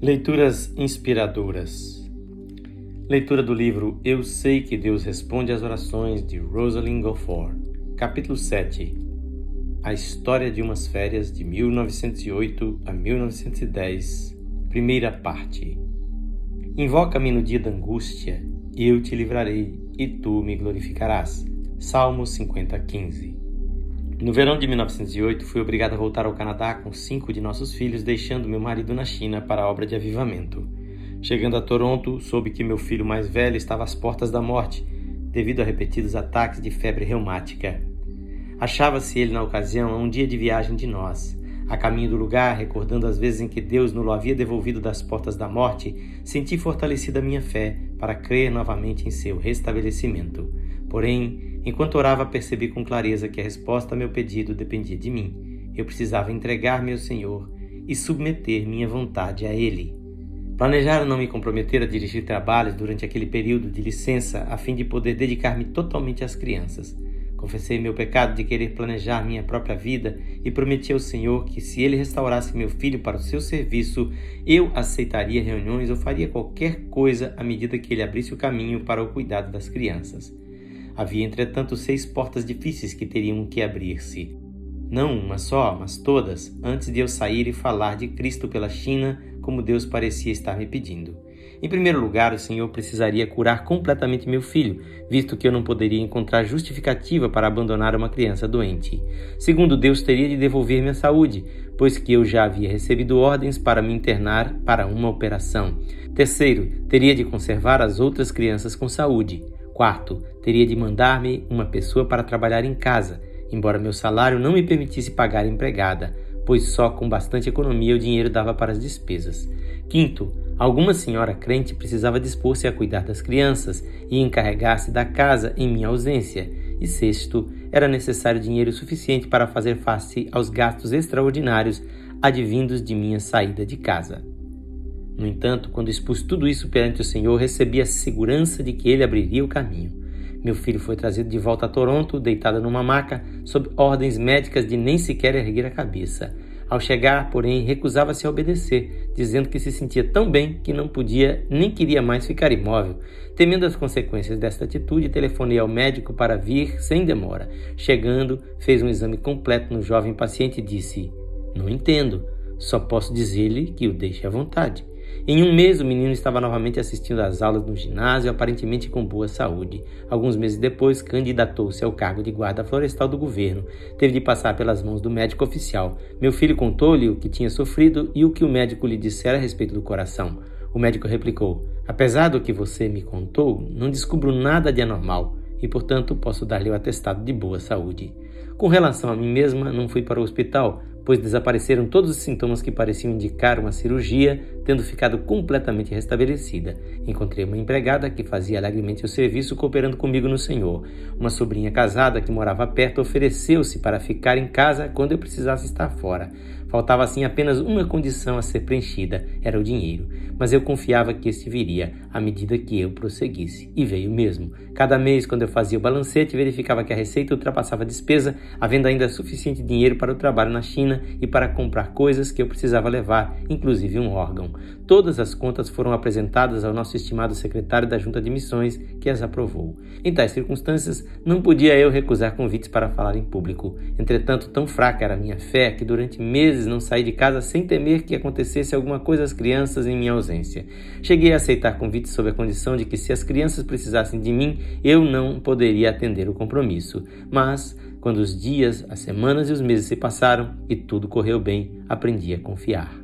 Leituras inspiradoras. Leitura do livro Eu Sei que Deus Responde às Orações de Rosalind Goforth, capítulo 7. A História de umas Férias de 1908 a 1910, primeira parte. Invoca-me no dia da angústia, eu te livrarei e tu me glorificarás. Salmo 50, 15. No verão de 1908, fui obrigado a voltar ao Canadá com cinco de nossos filhos, deixando meu marido na China para a obra de avivamento. Chegando a Toronto, soube que meu filho mais velho estava às portas da morte, devido a repetidos ataques de febre reumática. Achava-se ele, na ocasião, a um dia de viagem de nós. A caminho do lugar, recordando as vezes em que Deus nos havia devolvido das portas da morte, senti fortalecida minha fé para crer novamente em seu restabelecimento. Porém, Enquanto orava, percebi com clareza que a resposta a meu pedido dependia de mim. Eu precisava entregar-me ao Senhor e submeter minha vontade a Ele. Planejara não me comprometer a dirigir trabalhos durante aquele período de licença a fim de poder dedicar-me totalmente às crianças. Confessei meu pecado de querer planejar minha própria vida e prometi ao Senhor que, se Ele restaurasse meu filho para o seu serviço, eu aceitaria reuniões ou faria qualquer coisa à medida que Ele abrisse o caminho para o cuidado das crianças. Havia, entretanto, seis portas difíceis que teriam que abrir-se. Não uma só, mas todas, antes de eu sair e falar de Cristo pela China, como Deus parecia estar me pedindo. Em primeiro lugar, o Senhor precisaria curar completamente meu filho, visto que eu não poderia encontrar justificativa para abandonar uma criança doente. Segundo, Deus teria de devolver minha saúde, pois que eu já havia recebido ordens para me internar para uma operação. Terceiro, teria de conservar as outras crianças com saúde. Quarto, teria de mandar-me uma pessoa para trabalhar em casa, embora meu salário não me permitisse pagar empregada, pois só com bastante economia o dinheiro dava para as despesas. Quinto, alguma senhora crente precisava dispor-se a cuidar das crianças e encarregar-se da casa em minha ausência. E sexto, era necessário dinheiro suficiente para fazer face aos gastos extraordinários advindos de minha saída de casa. No entanto, quando expus tudo isso perante o Senhor, recebi a segurança de que ele abriria o caminho. Meu filho foi trazido de volta a Toronto, deitado numa maca, sob ordens médicas de nem sequer erguer a cabeça. Ao chegar, porém, recusava-se a obedecer, dizendo que se sentia tão bem que não podia nem queria mais ficar imóvel. Temendo as consequências desta atitude, telefonei ao médico para vir sem demora. Chegando, fez um exame completo no jovem paciente e disse: Não entendo, só posso dizer-lhe que o deixe à vontade. Em um mês, o menino estava novamente assistindo às aulas no ginásio, aparentemente com boa saúde. Alguns meses depois, candidatou-se ao cargo de guarda florestal do governo. Teve de passar pelas mãos do médico oficial. Meu filho contou-lhe o que tinha sofrido e o que o médico lhe dissera a respeito do coração. O médico replicou: Apesar do que você me contou, não descubro nada de anormal e, portanto, posso dar-lhe o atestado de boa saúde. Com relação a mim mesma, não fui para o hospital, pois desapareceram todos os sintomas que pareciam indicar uma cirurgia, tendo ficado completamente restabelecida. Encontrei uma empregada que fazia alegremente o serviço cooperando comigo no Senhor. Uma sobrinha casada que morava perto ofereceu-se para ficar em casa quando eu precisasse estar fora. Faltava assim apenas uma condição a ser preenchida, era o dinheiro. Mas eu confiava que este viria à medida que eu prosseguisse. E veio mesmo. Cada mês, quando eu fazia o balancete, verificava que a receita ultrapassava a despesa, havendo ainda suficiente dinheiro para o trabalho na China e para comprar coisas que eu precisava levar, inclusive um órgão. Todas as contas foram apresentadas ao nosso estimado secretário da Junta de Missões, que as aprovou. Em tais circunstâncias, não podia eu recusar convites para falar em público. Entretanto, tão fraca era a minha fé que durante meses não saí de casa sem temer que acontecesse alguma coisa às crianças em minha ausência. Cheguei a aceitar convites sob a condição de que, se as crianças precisassem de mim, eu não poderia atender o compromisso. Mas, quando os dias, as semanas e os meses se passaram e tudo correu bem, aprendi a confiar.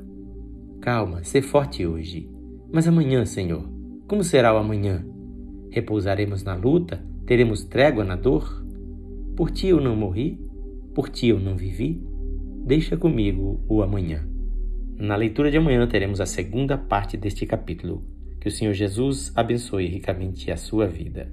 Calma, ser forte hoje. Mas amanhã, Senhor, como será o amanhã? Repousaremos na luta? Teremos trégua na dor? Por ti eu não morri? Por ti eu não vivi? Deixa comigo o amanhã. Na leitura de amanhã teremos a segunda parte deste capítulo. Que o Senhor Jesus abençoe ricamente a sua vida.